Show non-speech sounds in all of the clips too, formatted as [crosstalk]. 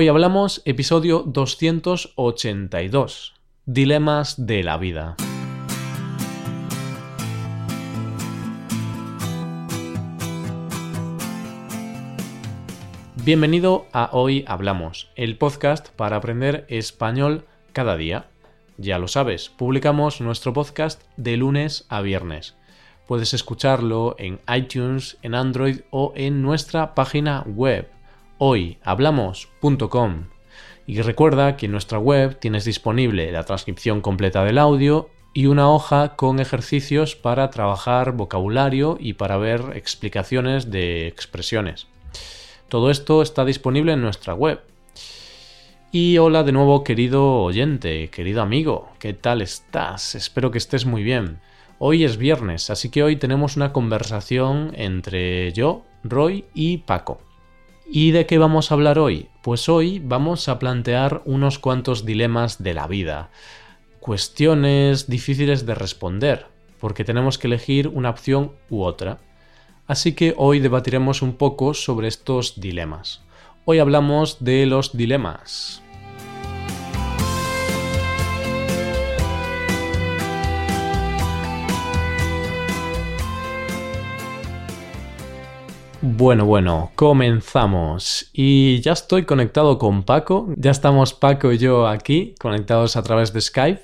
Hoy hablamos episodio 282, Dilemas de la vida. Bienvenido a Hoy Hablamos, el podcast para aprender español cada día. Ya lo sabes, publicamos nuestro podcast de lunes a viernes. Puedes escucharlo en iTunes, en Android o en nuestra página web hoyhablamos.com. Y recuerda que en nuestra web tienes disponible la transcripción completa del audio y una hoja con ejercicios para trabajar vocabulario y para ver explicaciones de expresiones. Todo esto está disponible en nuestra web. Y hola de nuevo querido oyente, querido amigo, ¿qué tal estás? Espero que estés muy bien. Hoy es viernes, así que hoy tenemos una conversación entre yo, Roy y Paco. ¿Y de qué vamos a hablar hoy? Pues hoy vamos a plantear unos cuantos dilemas de la vida, cuestiones difíciles de responder, porque tenemos que elegir una opción u otra. Así que hoy debatiremos un poco sobre estos dilemas. Hoy hablamos de los dilemas. Bueno, bueno, comenzamos. Y ya estoy conectado con Paco. Ya estamos Paco y yo aquí, conectados a través de Skype.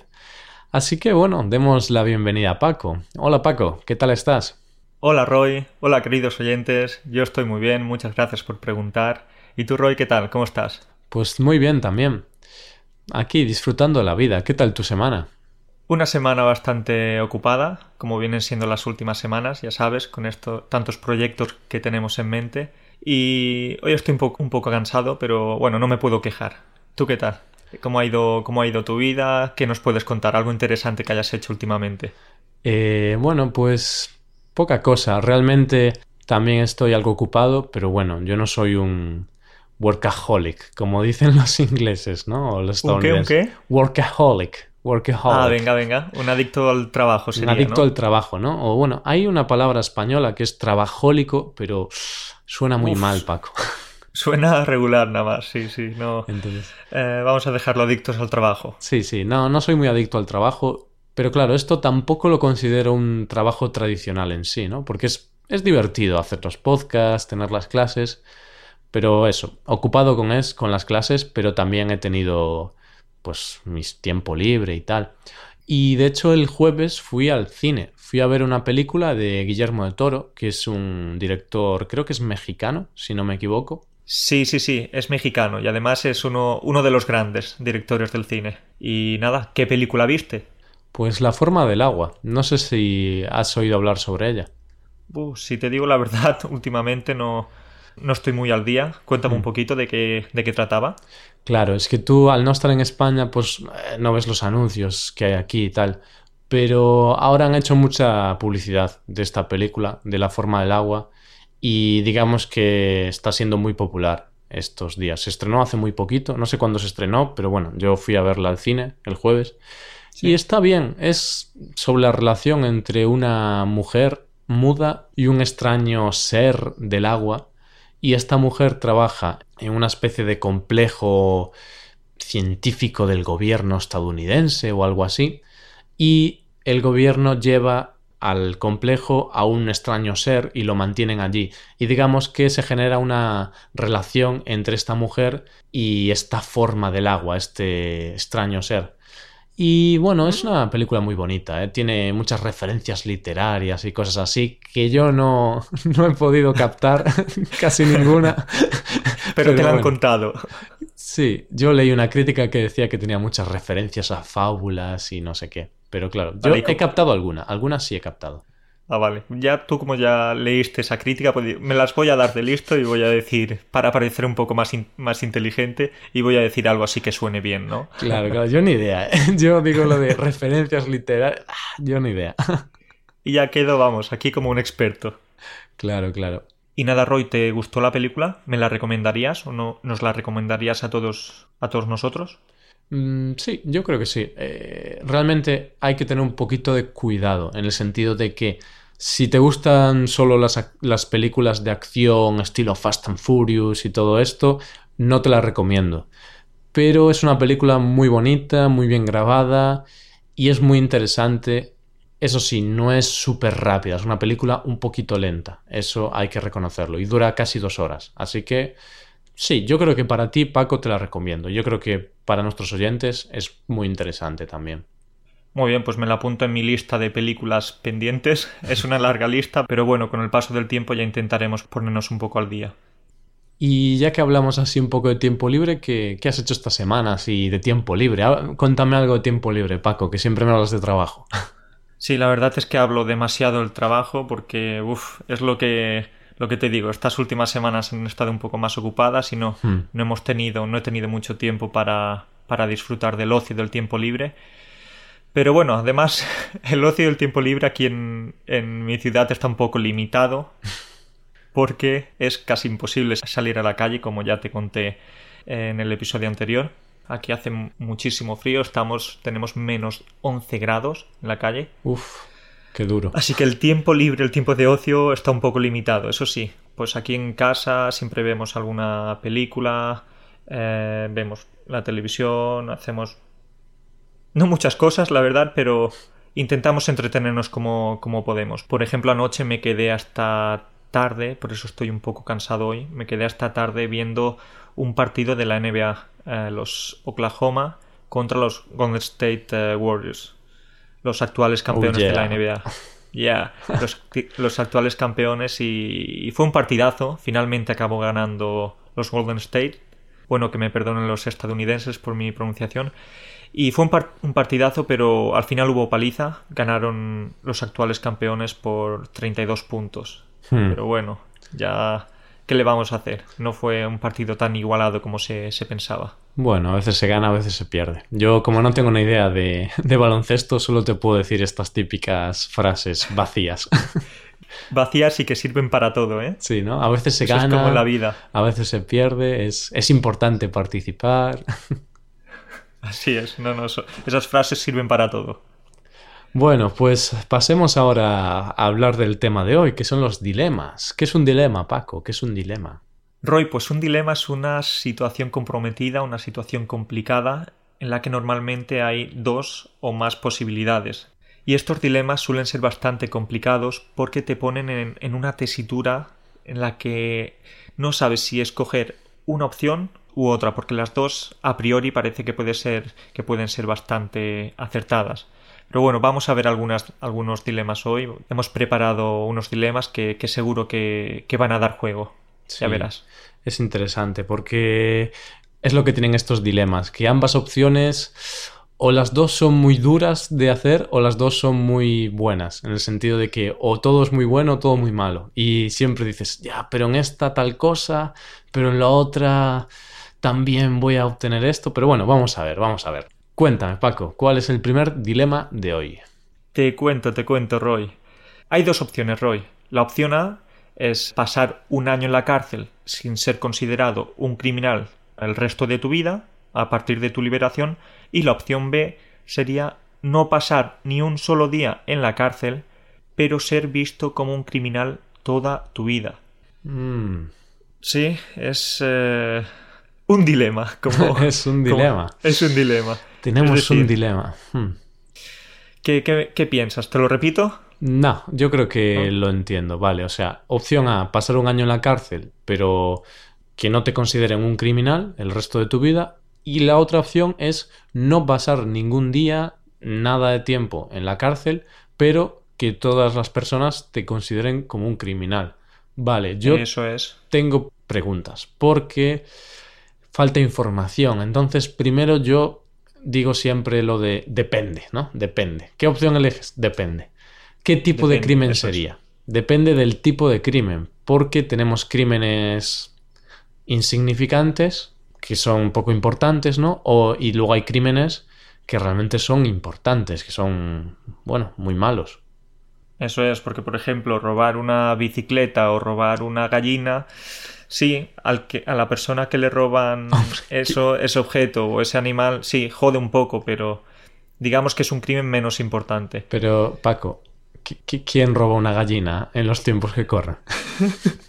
Así que bueno, demos la bienvenida a Paco. Hola Paco, ¿qué tal estás? Hola Roy, hola queridos oyentes, yo estoy muy bien, muchas gracias por preguntar. ¿Y tú Roy, qué tal? ¿Cómo estás? Pues muy bien también. Aquí disfrutando de la vida. ¿Qué tal tu semana? Una semana bastante ocupada, como vienen siendo las últimas semanas, ya sabes, con estos tantos proyectos que tenemos en mente. Y hoy estoy un poco, un poco cansado, pero bueno, no me puedo quejar. ¿Tú qué tal? ¿Cómo ha ido, cómo ha ido tu vida? ¿Qué nos puedes contar? ¿Algo interesante que hayas hecho últimamente? Eh, bueno, pues poca cosa. Realmente también estoy algo ocupado, pero bueno, yo no soy un workaholic, como dicen los [laughs] ingleses, ¿no? los ¿Un qué? ¿Un qué? Workaholic. Workaholic. Ah, venga, venga. Un adicto al trabajo sería, Un adicto ¿no? al trabajo, ¿no? O bueno, hay una palabra española que es trabajólico, pero suena muy Uf. mal, Paco. [laughs] Suena regular nada más, sí, sí. No. Entonces, Eh, vamos a dejarlo adictos al trabajo. sí, sí, no, no soy muy adicto al trabajo, pero claro, esto tampoco lo considero un trabajo tradicional en sí, ¿no? Porque es, es divertido hacer los podcasts, tener las clases, pero eso, ocupado con es con las clases, pero también he tenido pues mis tiempo libre y tal. Y de hecho el jueves fui al cine, fui a ver una película de Guillermo del Toro, que es un director, creo que es mexicano, si no me equivoco. Sí, sí, sí, es mexicano y además es uno, uno de los grandes directores del cine. Y nada, ¿qué película viste? Pues La forma del agua, no sé si has oído hablar sobre ella. Uh, si te digo la verdad, [laughs] últimamente no, no estoy muy al día. Cuéntame un Mm. poquito de qué, de qué trataba. Claro, es que tú al no estar en España, pues eh, no ves los anuncios que hay aquí y tal. Pero ahora han hecho mucha publicidad de esta película, de La forma del agua, y digamos que está siendo muy popular estos días. Se estrenó hace muy poquito, no sé cuándo se estrenó, pero bueno, yo fui a verla al cine el jueves. Sí. Y está bien, es sobre la relación entre una mujer muda y un extraño ser del agua. Y esta mujer trabaja en una especie de complejo científico del gobierno estadounidense o algo así. Y el gobierno lleva al complejo a un extraño ser y lo mantienen allí. Y digamos que se genera una relación entre esta mujer y esta forma del agua, este extraño ser. Y bueno, es una película muy bonita, ¿eh? tiene muchas referencias literarias y cosas así que yo no, [laughs] no he podido captar [laughs] casi ninguna. [laughs] Pero, te la han contado. Sí, yo leí una crítica que decía que tenía muchas referencias a fábulas y no sé qué. Pero claro, yo Vale, he captado alguna, algunas sí he captado. Ah, vale. Ya tú como ya leíste esa crítica, pues me las voy a dar de listo y voy a decir, para parecer un poco más, in- más inteligente, y voy a decir algo así que suene bien, ¿no? Claro, claro, yo ni idea. ¿eh? [laughs] Yo digo lo de referencias literarias, ah, yo ni idea. Y ya quedo, vamos, aquí como un experto. Claro, claro. Y nada, Roy, ¿te gustó la película? ¿Me la recomendarías o no nos la recomendarías a todos, a todos nosotros? Mm, sí, yo creo que sí. Eh, realmente hay que tener un poquito de cuidado en el sentido de que si te gustan solo las, las películas de acción, estilo Fast and Furious y todo esto, no te la recomiendo. Pero es una película muy bonita, muy bien grabada y es muy interesante. Eso sí, no es súper rápida, es una película un poquito lenta, eso hay que reconocerlo, y dura casi dos horas. Así que sí, yo creo que para ti, Paco, te la recomiendo. Yo creo que para nuestros oyentes es muy interesante también. Muy bien, pues me la apunto en mi lista de películas pendientes. [laughs] Es una larga lista, pero bueno, con el paso del tiempo ya intentaremos ponernos un poco al día. Y ya que hablamos así un poco de tiempo libre, ¿qué, has hecho esta semana así de tiempo libre? Ah, cuéntame algo de tiempo libre, Paco, que siempre me hablas de trabajo. [laughs] Sí, la verdad es que hablo demasiado del trabajo porque, uff, es lo que, lo que te digo. Estas últimas semanas han estado un poco más ocupadas y no, hmm. no hemos tenido, no he tenido mucho tiempo para, para disfrutar del ocio y del tiempo libre. Pero bueno, además [laughs] el ocio y el tiempo libre aquí en, mi ciudad está un poco limitado porque es casi imposible salir a la calle, como ya te conté en el episodio anterior. Aquí hace muchísimo frío, estamos, tenemos menos 11 grados en la calle. Uf, qué duro. Así que el tiempo libre, el tiempo de ocio está un poco limitado, eso sí. Pues aquí en casa siempre vemos alguna película, eh, vemos la televisión, hacemos no muchas cosas, la verdad, pero intentamos entretenernos como, como podemos. Por ejemplo, anoche me quedé hasta tarde, por eso estoy un poco cansado hoy, me quedé hasta tarde viendo un partido de la NBA, eh, los Oklahoma contra los Golden State eh, Warriors, los actuales oh, campeones de la NBA. Ya, los, actuales campeones y, y, fue un partidazo. Finalmente acabó ganando los Golden State. Bueno, que me perdonen los estadounidenses por mi pronunciación. Y fue un, partidazo, pero al final hubo paliza. Ganaron los actuales campeones por 32 puntos. Hmm. Pero bueno, ya... ¿Qué le vamos a hacer? No fue un partido tan igualado como se, pensaba. Bueno, a veces se gana, a veces se pierde. Yo, como no tengo una idea de, baloncesto, solo te puedo decir estas típicas frases vacías. [laughs] vacías y que sirven para todo, ¿eh? Sí, ¿no? A veces se gana. Es como la vida. A veces se pierde. Es, es importante participar. [laughs] Así es, no, no, esas frases sirven para todo. Bueno, pues pasemos ahora a hablar del tema de hoy, que son los dilemas. ¿Qué es un dilema, Paco? ¿Qué es un dilema? Roy, pues un dilema es una situación comprometida, una situación complicada, en la que normalmente hay dos o más posibilidades. Y estos dilemas suelen ser bastante complicados porque te ponen en, una tesitura en la que no sabes si escoger una opción u otra, porque las dos a priori parece que, puede ser, que pueden ser bastante acertadas. Pero bueno, vamos a ver algunas, algunos dilemas hoy. Hemos preparado unos dilemas que, seguro que, van a dar juego. ya verás. Es interesante porque es lo que tienen estos dilemas, que ambas opciones o las dos son muy duras de hacer o las dos son muy buenas, en el sentido de que o todo es muy bueno o todo muy malo. Y siempre dices, ya, pero en esta tal cosa, pero en la otra también voy a obtener esto, pero bueno, vamos a ver, vamos a ver. Cuéntame, Paco, ¿cuál es el primer dilema de hoy? Te cuento, te cuento, Roy. Hay dos opciones, Roy. La opción A es pasar un año en la cárcel sin ser considerado un criminal el resto de tu vida, a partir de tu liberación, y la opción B sería no pasar ni un solo día en la cárcel, pero ser visto como un criminal toda tu vida. Mm. Sí, es... Eh, un dilema. Como, [laughs] es un dilema. es un dilema. Tenemos un dilema. Hmm. ¿qué, piensas? ¿Te lo repito? No, yo creo que lo entiendo. Vale, o sea, opción A, pasar un año en la cárcel, pero que no te consideren un criminal el resto de tu vida. Y la otra opción es no pasar ningún día, nada de tiempo en la cárcel, pero que todas las personas te consideren como un criminal. Vale, yo Eso es. tengo preguntas, porque falta información. Entonces, primero yo digo siempre lo de depende, ¿no? Depende. ¿Qué opción eliges? Depende. ¿Qué tipo de crimen sería? Depende del tipo de crimen, porque tenemos crímenes insignificantes, que son poco importantes, ¿no? O, y luego hay crímenes que realmente son importantes, que son, bueno, muy malos. Eso es, porque por ejemplo, robar una bicicleta o robar una gallina sí, al que, a la persona que le roban [laughs] eso, ese objeto o ese animal, sí, jode un poco, pero digamos que es un crimen menos importante. Pero, Paco, ¿quién roba una gallina en los tiempos que corren? [laughs]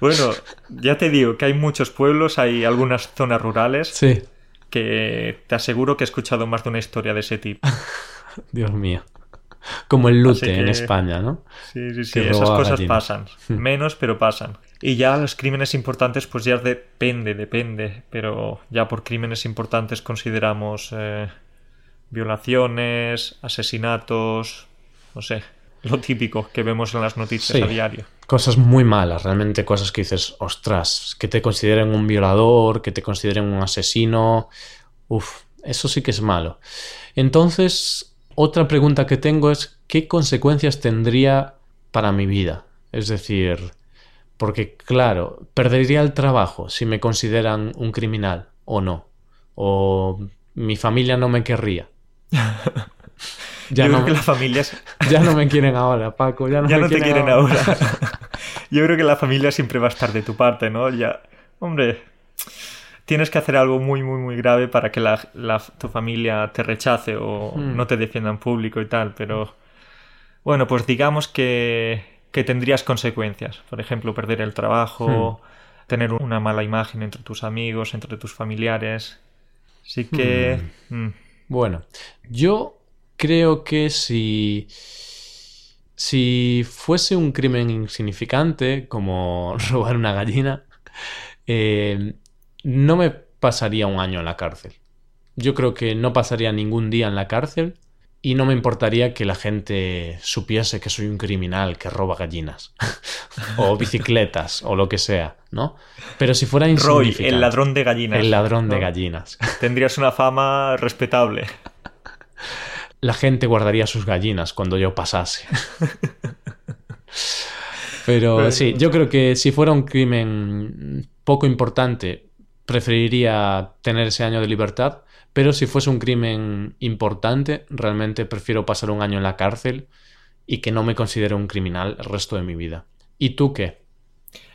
Bueno, ya te digo que hay muchos pueblos, hay algunas zonas rurales Sí, que te aseguro que he escuchado más de una historia de ese tipo. [laughs] Dios mío. Como el lute en España, ¿no? Sí, sí, sí, Que esas cosas gallinas. pasan. Menos, pero pasan. Y ya los crímenes importantes, pues ya depende, depende. Pero ya por crímenes importantes consideramos eh, violaciones, asesinatos, no sé, lo típico que vemos en las noticias Sí. a diario. Cosas muy malas, realmente cosas que dices, ostras, que te consideren un violador, que te consideren un asesino. Uf, eso sí que es malo. Entonces, otra pregunta que tengo es, ¿qué consecuencias tendría para mi vida? Es decir, porque claro, perdería el trabajo si me consideran un criminal o no. O mi familia no me querría. [laughs] Ya Yo no, creo me- [laughs] ya no me quieren ahora, Paco. Ya no, ya me no te quieren ahora. ahora. [laughs] Yo creo que la familia siempre va a estar de tu parte, ¿no? Ya, hombre, tienes que hacer algo muy, muy, muy grave para que la, la- tu familia te rechace o Hmm. no te defienda en público y tal, pero bueno, pues digamos que, que tendrías consecuencias. Por ejemplo, perder el trabajo, tener una mala imagen entre tus amigos, entre tus familiares. Así que... mm, Bueno, yo creo que si. Si fuese un crimen insignificante, como [laughs] robar una gallina, eh, no me pasaría un año en la cárcel. Yo creo que no pasaría ningún día en la cárcel y no me importaría que la gente supiese que soy un criminal que roba gallinas [laughs] o [laughs] bicicletas o lo que sea, ¿no? Pero si fuera Roy, el ladrón de gallinas. el ladrón de gallinas. [laughs] Tendrías una fama respetable. la gente guardaría sus gallinas cuando yo pasase. Pero- sí, yo creo que si fuera un crimen poco importante, preferiría tener ese año de libertad, pero si fuese un crimen importante, realmente prefiero pasar un año en la cárcel y que no me considere un criminal el resto de mi vida. ¿Y tú qué?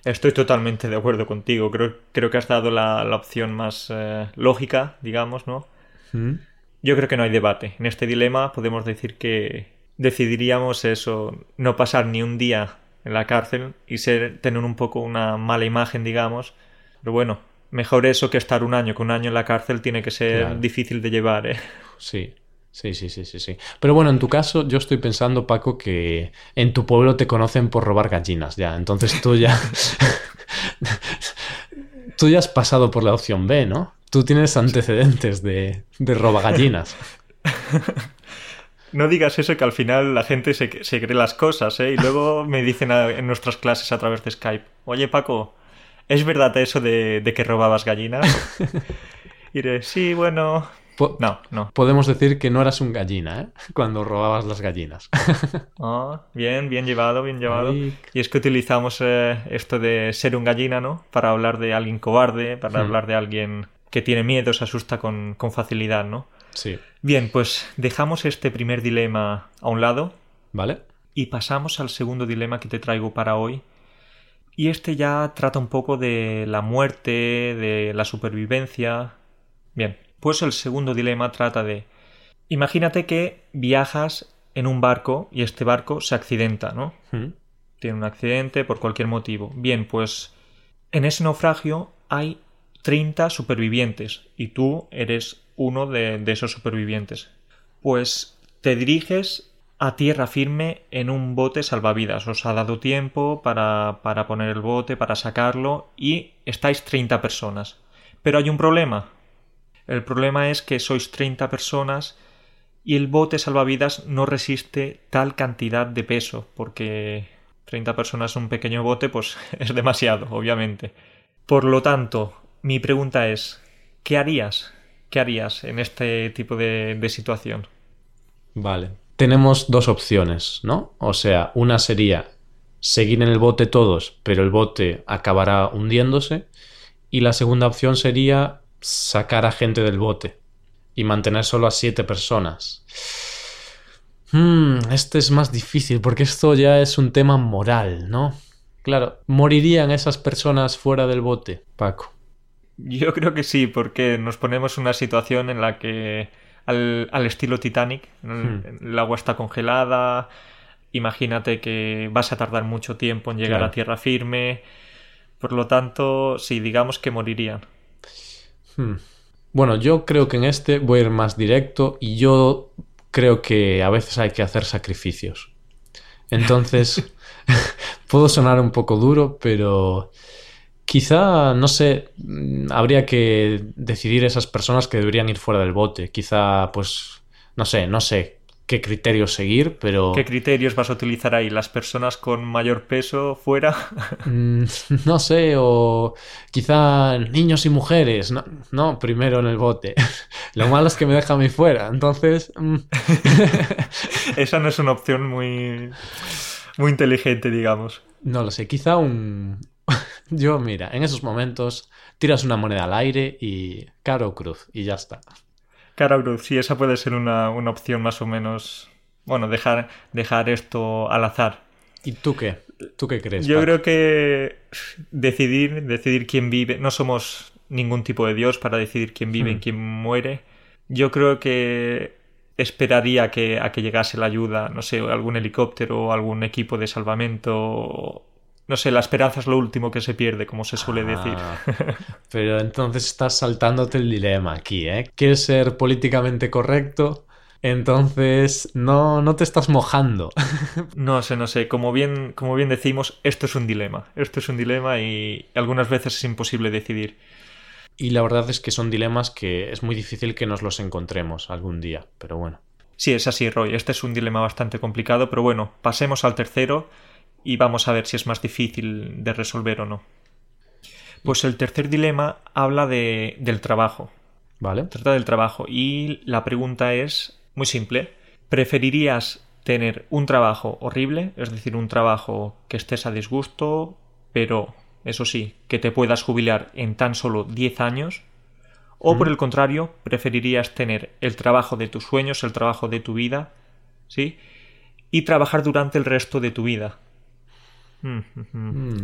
Estoy totalmente de acuerdo contigo. Creo, creo que has dado la, la opción más eh, lógica, digamos, ¿no? ¿Mm? Yo creo que no hay debate. En este dilema podemos decir que decidiríamos eso, no pasar ni un día en la cárcel y ser, tener un poco una mala imagen, digamos. Pero bueno, mejor eso que estar un año, que un año en la cárcel tiene que ser Claro. difícil de llevar, ¿eh? Sí, sí, sí, sí, sí, sí. Pero bueno, en tu caso, yo estoy pensando, Paco, que en tu pueblo te conocen por robar gallinas, ya. Entonces tú ya. [laughs] tú ya has pasado por la opción B, ¿no? Tú tienes antecedentes de, de roba gallinas. [laughs] No digas eso que al final la gente se, se cree las cosas, ¿eh? Y luego me dicen a- en nuestras clases a través de Skype, oye Paco, ¿es verdad eso de, de que robabas gallinas? [laughs] Y diré, sí, bueno... Po- No, no. Podemos decir que no eras un gallina, ¿eh? Cuando robabas las gallinas. [laughs] Ah, bien, bien llevado, bien llevado. Y es que utilizamos eh, esto de ser un gallina, ¿no? Para hablar de alguien cobarde, para Hmm. hablar de alguien que tiene miedo, se asusta con, con facilidad, ¿no? Sí. Bien, pues dejamos este primer dilema a un lado ¿Vale? Y pasamos al segundo dilema que te traigo para hoy. Y este ya trata un poco de la muerte, de la supervivencia. Bien, pues el segundo dilema trata de... Imagínate que viajas en un barco y este barco se accidenta, ¿no? ¿Mm? Tiene un accidente por cualquier motivo. Bien, pues en ese naufragio hay 30 supervivientes y tú eres uno de, de esos supervivientes. Pues te diriges a tierra firme en un bote salvavidas. Os ha dado tiempo para, para poner el bote, para sacarlo y estáis 30 personas. Pero hay un problema. El problema es que sois 30 personas y el bote salvavidas no resiste tal cantidad de peso porque 30 personas en un pequeño bote pues [laughs] es demasiado, obviamente. Por lo tanto, mi pregunta es, ¿qué harías? ¿Qué harías en este tipo de, de situación? Vale. Tenemos dos opciones, ¿no? O sea, una sería seguir en el bote todos, pero el bote acabará hundiéndose. Y la segunda opción sería sacar a gente del bote y mantener solo a siete personas. Hmm, este es más difícil porque esto ya es un tema moral, ¿no? Claro, ¿morirían esas personas fuera del bote, Paco? Yo creo que sí, porque nos ponemos en una situación en la que al, al estilo Titanic, el, el agua está congelada, imagínate que vas a tardar mucho tiempo en llegar Claro. a tierra firme, Por lo tanto, sí, digamos que morirían. Hmm. Bueno, yo creo que en este voy a ir más directo y yo creo que a veces hay que hacer sacrificios. Entonces, [laughs] [laughs] puedo sonar un poco duro, pero quizá, no sé, mm, habría que decidir esas personas que deberían ir fuera del bote. Quizá, pues, no sé, no sé qué criterios seguir, pero... ¿Qué criterios vas a utilizar ahí? ¿Las personas con mayor peso fuera? [laughs] Mm, no sé, o quizá niños y mujeres. No, no, primero en el bote. [laughs] Lo malo es que me deja a mí fuera, entonces... Mm. [laughs] Esa no es una opción muy... muy inteligente, digamos. No lo sé, quizá un... Yo, mira, en esos momentos tiras una moneda al aire y caro cruz y ya está. Cara cruz, sí, esa puede ser una, una, opción más o menos. Bueno, dejar, dejar esto al azar. ¿Y tú qué? ¿Tú qué crees? Yo creo que decidir, decidir quién vive. No somos ningún tipo de Dios para decidir quién vive y hmm. quién muere. Yo creo que esperaría que, a que llegase la ayuda, no sé, algún helicóptero o algún equipo de salvamento no sé, la esperanza es lo último que se pierde, como se suele decir. Ah, [laughs] pero entonces estás saltándote el dilema aquí, ¿eh? Quieres ser políticamente correcto, entonces no, no te estás mojando. [laughs] no sé, no sé. Como bien, como bien decimos, esto es un dilema. Esto es un dilema y algunas veces es imposible decidir. Y la verdad es que son dilemas que es muy difícil que nos los encontremos algún día, pero bueno. Sí, es así, Roy. Este es un dilema bastante complicado, pero bueno, pasemos al tercero y vamos a ver si es más difícil de resolver o no. Pues el tercer dilema habla de, del trabajo. Vale. Trata del trabajo y la pregunta es muy simple. ¿Preferirías tener un trabajo horrible, es decir, un trabajo que estés a disgusto, pero eso sí, que te puedas jubilar en tan solo 10 años? ¿O por el contrario, preferirías tener el trabajo de tus sueños, el trabajo de tu vida, ¿sí? Y trabajar durante el resto de tu vida.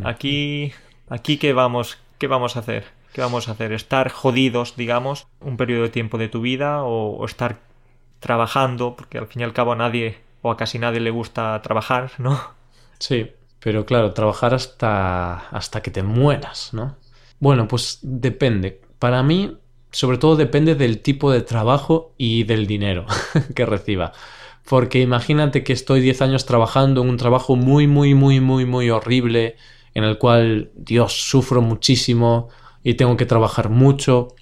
Aquí, aquí qué vamos, qué vamos a hacer, qué vamos a hacer, estar jodidos, digamos, un periodo de tiempo de tu vida o, estar trabajando, porque al fin y al cabo a nadie o a casi nadie le gusta trabajar, ¿no? Sí, pero claro, trabajar hasta hasta que te mueras, ¿no? Bueno, pues depende. Para mí, sobre todo depende del tipo de trabajo y del dinero [laughs] que reciba. Porque imagínate que estoy 10 años trabajando en un trabajo muy, muy, muy, muy, muy horrible, en el cual, Dios, sufro muchísimo y tengo que trabajar mucho,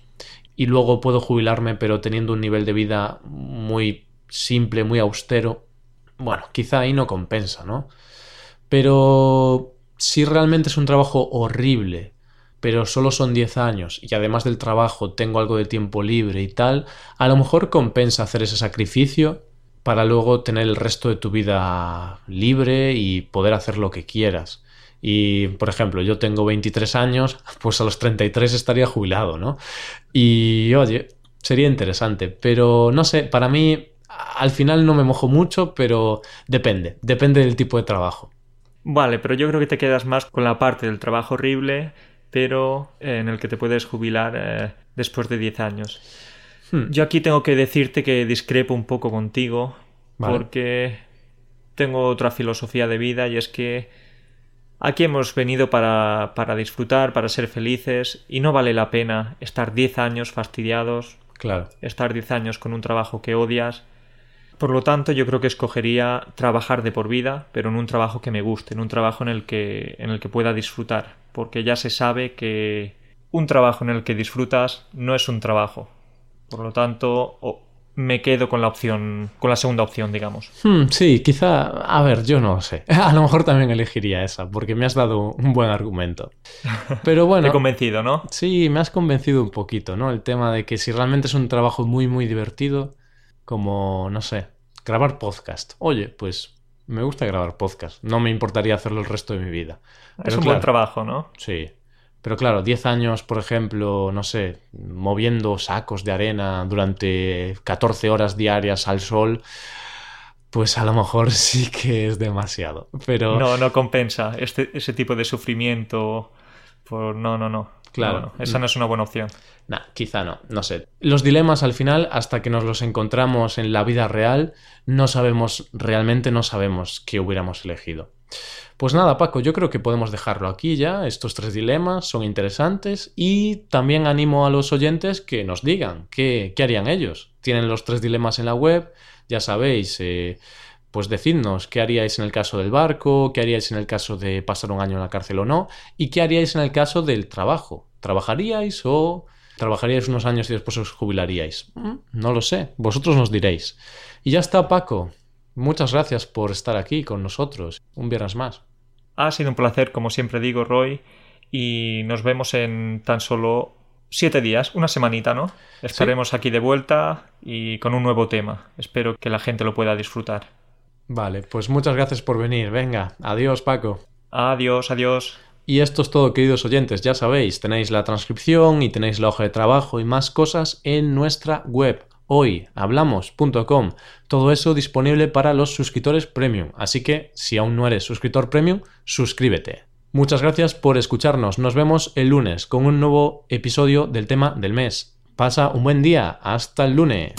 y luego puedo jubilarme pero teniendo un nivel de vida muy simple, muy austero. Bueno, quizá ahí no compensa, ¿no? Pero si realmente es un trabajo horrible, pero solo son 10 años y además del trabajo tengo algo de tiempo libre y tal, a lo mejor compensa hacer ese sacrificio para luego tener el resto de tu vida libre y poder hacer lo que quieras. Y, por ejemplo, yo tengo 23 años, [laughs] pues a los 33 estaría jubilado, ¿no? Y, oye, sería interesante, pero no sé, para mí al final no me mojo mucho, pero depende, depende del tipo de trabajo. Vale, pero yo creo que te quedas más con la parte del trabajo horrible, pero en el que te puedes jubilar eh, después de 10 años. Hmm. Yo aquí tengo que decirte que discrepo un poco contigo porque tengo otra filosofía de vida y es que aquí hemos venido para, para disfrutar, para ser felices y no vale la pena estar 10 años fastidiados, claro. estar 10 años con un trabajo que odias. Por lo tanto, yo creo que escogería trabajar de por vida, pero en un trabajo que me guste, en un trabajo en el que, en el que pueda disfrutar, porque ya se sabe que un trabajo en el que disfrutas no es un trabajo, por lo tanto, me quedo con la opción, con la segunda opción, digamos. Hmm, sí, quizá, a ver, yo no sé. [laughs] A lo mejor también elegiría esa, porque me has dado un buen argumento. [laughs] Pero bueno. Te he convencido, ¿no? Sí, me has convencido un poquito, ¿no? El tema de que si realmente es un trabajo muy, muy divertido, como, no sé, grabar podcast. Oye, pues me gusta grabar podcast. No me importaría hacerlo el resto de mi vida. es un buen trabajo, ¿no? Sí. Pero claro, 10 años, por ejemplo, no sé, moviendo sacos de arena durante 14 horas diarias al sol, pues a lo mejor [laughs] sí que es demasiado. Pero... No, no compensa este, ese tipo de sufrimiento. Por... No, no, no. Claro. esa no es una buena opción. Nah, quizá no, no sé. Los dilemas al final, hasta que nos los encontramos en la vida real, no sabemos, realmente no sabemos qué hubiéramos elegido. Pues nada, Paco, yo creo que podemos dejarlo aquí ya. Estos tres dilemas son interesantes y también animo a los oyentes que nos digan qué, harían ellos. Tienen los tres dilemas en la web, ya sabéis, eh, pues decidnos qué haríais en el caso del barco, qué haríais en el caso de pasar un año en la cárcel o no, y qué haríais en el caso del trabajo. ¿Trabajaríais o trabajaríais unos años y después os jubilaríais? Mm, no lo sé, vosotros nos diréis. Y ya está, Paco. Muchas gracias por estar aquí con nosotros. Un viernes más. Ha sido un placer, como siempre digo, Roy, y nos vemos en tan solo siete días, una semanita, ¿no? Estaremos aquí de vuelta y con un nuevo tema. Espero que la gente lo pueda disfrutar. Vale, pues muchas gracias por venir. Venga, adiós, Paco. Adiós, adiós. Y esto es todo, queridos oyentes. Ya sabéis, tenéis la transcripción y tenéis la hoja de trabajo y más cosas en nuestra web hoyhablamos.com. Todo eso disponible para los suscriptores premium. Así que si aún no eres suscriptor premium, suscríbete. Muchas gracias por escucharnos. Nos vemos el lunes con un nuevo episodio del tema del mes. Pasa un buen día. Hasta el lunes.